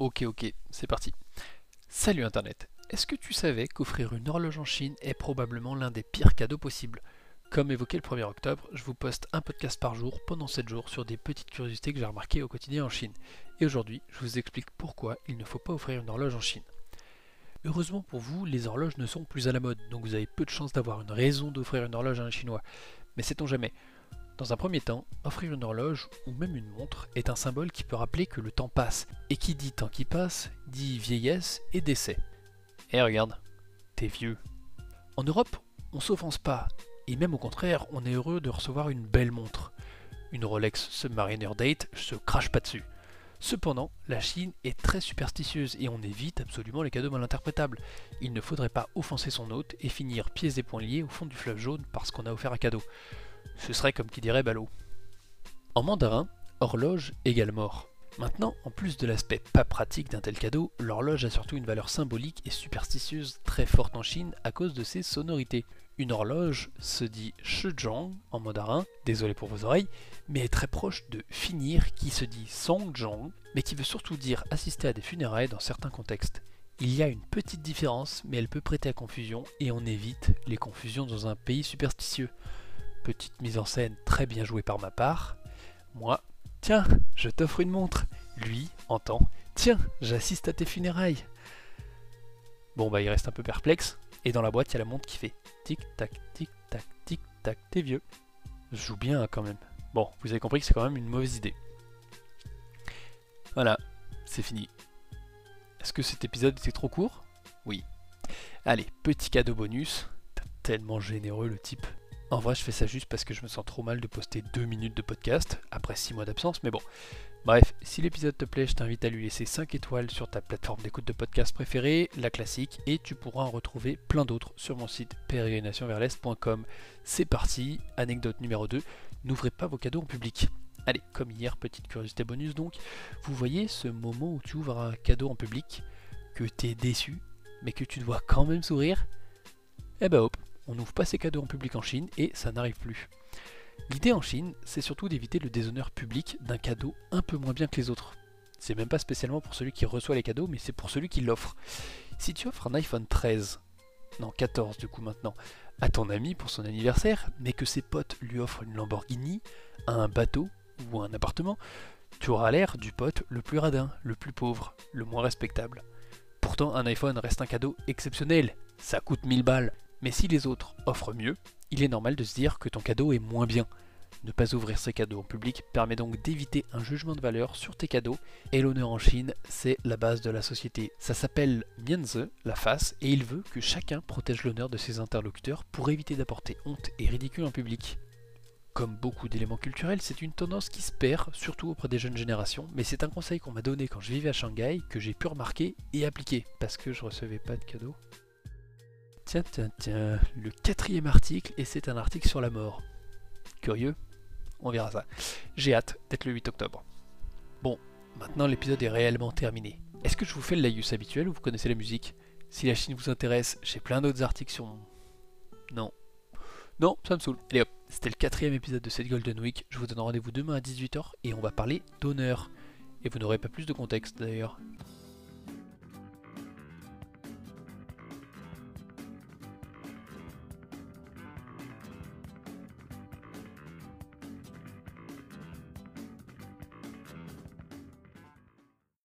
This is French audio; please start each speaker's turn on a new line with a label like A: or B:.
A: Ok, ok, c'est parti. Salut Internet. Est-ce que tu savais qu'offrir une horloge en Chine est probablement l'un des pires cadeaux possibles? Comme évoqué le 1er octobre, je vous poste un podcast par jour pendant 7 jours sur des petites curiosités que j'ai remarquées au quotidien en Chine. Et aujourd'hui, je vous explique pourquoi il ne faut pas offrir une horloge en Chine. Heureusement pour vous, les horloges ne sont plus à la mode, donc vous avez peu de chances d'avoir une raison d'offrir une horloge à un Chinois. Mais sait-on jamais? Dans un premier temps, offrir une horloge ou même une montre est un symbole qui peut rappeler que le temps passe, et qui dit temps qui passe dit vieillesse et décès. Eh regarde, t'es vieux. En Europe, on s'offense pas, et même au contraire, on est heureux de recevoir une belle montre. Une Rolex Submariner Date se crache pas dessus. Cependant, la Chine est très superstitieuse et on évite absolument les cadeaux mal interprétables. Il ne faudrait pas offenser son hôte et finir pieds et poings liés au fond du fleuve jaune parce qu'on a offert un cadeau. Ce serait comme qui dirait ballot. En mandarin, horloge égale mort. Maintenant, en plus de l'aspect pas pratique d'un tel cadeau, l'horloge a surtout une valeur symbolique et superstitieuse très forte en Chine à cause de ses sonorités. Une horloge se dit shizhong en mandarin, désolé pour vos oreilles, mais est très proche de finir qui se dit songjong, mais qui veut surtout dire assister à des funérailles dans certains contextes. Il y a une petite différence, mais elle peut prêter à confusion et on évite les confusions dans un pays superstitieux. Petite mise en scène très bien jouée par ma part. Moi, tiens, je t'offre une montre. Lui entend, tiens, j'assiste à tes funérailles. Bon bah il reste un peu perplexe, et dans la boîte il y a la montre qui fait tic-tac, tic-tac, tic-tac, t'es vieux. Je joue bien hein, quand même. Bon, vous avez compris que c'est quand même une mauvaise idée. Voilà, c'est fini. Est-ce que cet épisode était trop court? Oui. Allez, petit cadeau bonus. Tellement généreux le type. En vrai, je fais ça juste parce que je me sens trop mal de poster 2 minutes de podcast après 6 mois d'absence, mais bon. Bref, si l'épisode te plaît, je t'invite à lui laisser 5 étoiles sur ta plateforme d'écoute de podcast préférée, la classique, et tu pourras en retrouver plein d'autres sur mon site pérégrinationversl'est.com. C'est parti, anecdote numéro 2, n'ouvrez pas vos cadeaux en public. Allez, comme hier, petite curiosité bonus donc, vous voyez ce moment où tu ouvres un cadeau en public, que t'es déçu, mais que tu dois quand même sourire? Eh ben hop, on n'ouvre pas ses cadeaux en public en Chine et ça n'arrive plus. L'idée en Chine, c'est surtout d'éviter le déshonneur public d'un cadeau un peu moins bien que les autres. C'est même pas spécialement pour celui qui reçoit les cadeaux, mais c'est pour celui qui l'offre. Si tu offres un iPhone 13, non 14 du coup maintenant, à ton ami pour son anniversaire, mais que ses potes lui offrent une Lamborghini, un bateau ou un appartement, tu auras l'air du pote le plus radin, le plus pauvre, le moins respectable. Pourtant, un iPhone reste un cadeau exceptionnel. Ça coûte 1000 balles. Mais si les autres offrent mieux, il est normal de se dire que ton cadeau est moins bien. Ne pas ouvrir ses cadeaux en public permet donc d'éviter un jugement de valeur sur tes cadeaux, et l'honneur en Chine, c'est la base de la société. Ça s'appelle Mianze, la face, et il veut que chacun protège l'honneur de ses interlocuteurs pour éviter d'apporter honte et ridicule en public. Comme beaucoup d'éléments culturels, c'est une tendance qui se perd, surtout auprès des jeunes générations, mais c'est un conseil qu'on m'a donné quand je vivais à Shanghai, que j'ai pu remarquer et appliquer, parce que je recevais pas de cadeaux. Tiens, tiens, tiens, le quatrième article, et c'est un article sur la mort. Curieux On verra ça. J'ai hâte d'être le 8 octobre. Bon, maintenant l'épisode est réellement terminé. Est-ce que je vous fais le laïus habituel ou vous connaissez la musique? Si la Chine vous intéresse, j'ai plein d'autres articles sur mon... Non. Non, ça me saoule. Allez hop, c'était le quatrième épisode de cette Golden Week. Je vous donne rendez-vous demain à 18h et on va parler d'honneur. Et vous n'aurez pas plus de contexte d'ailleurs.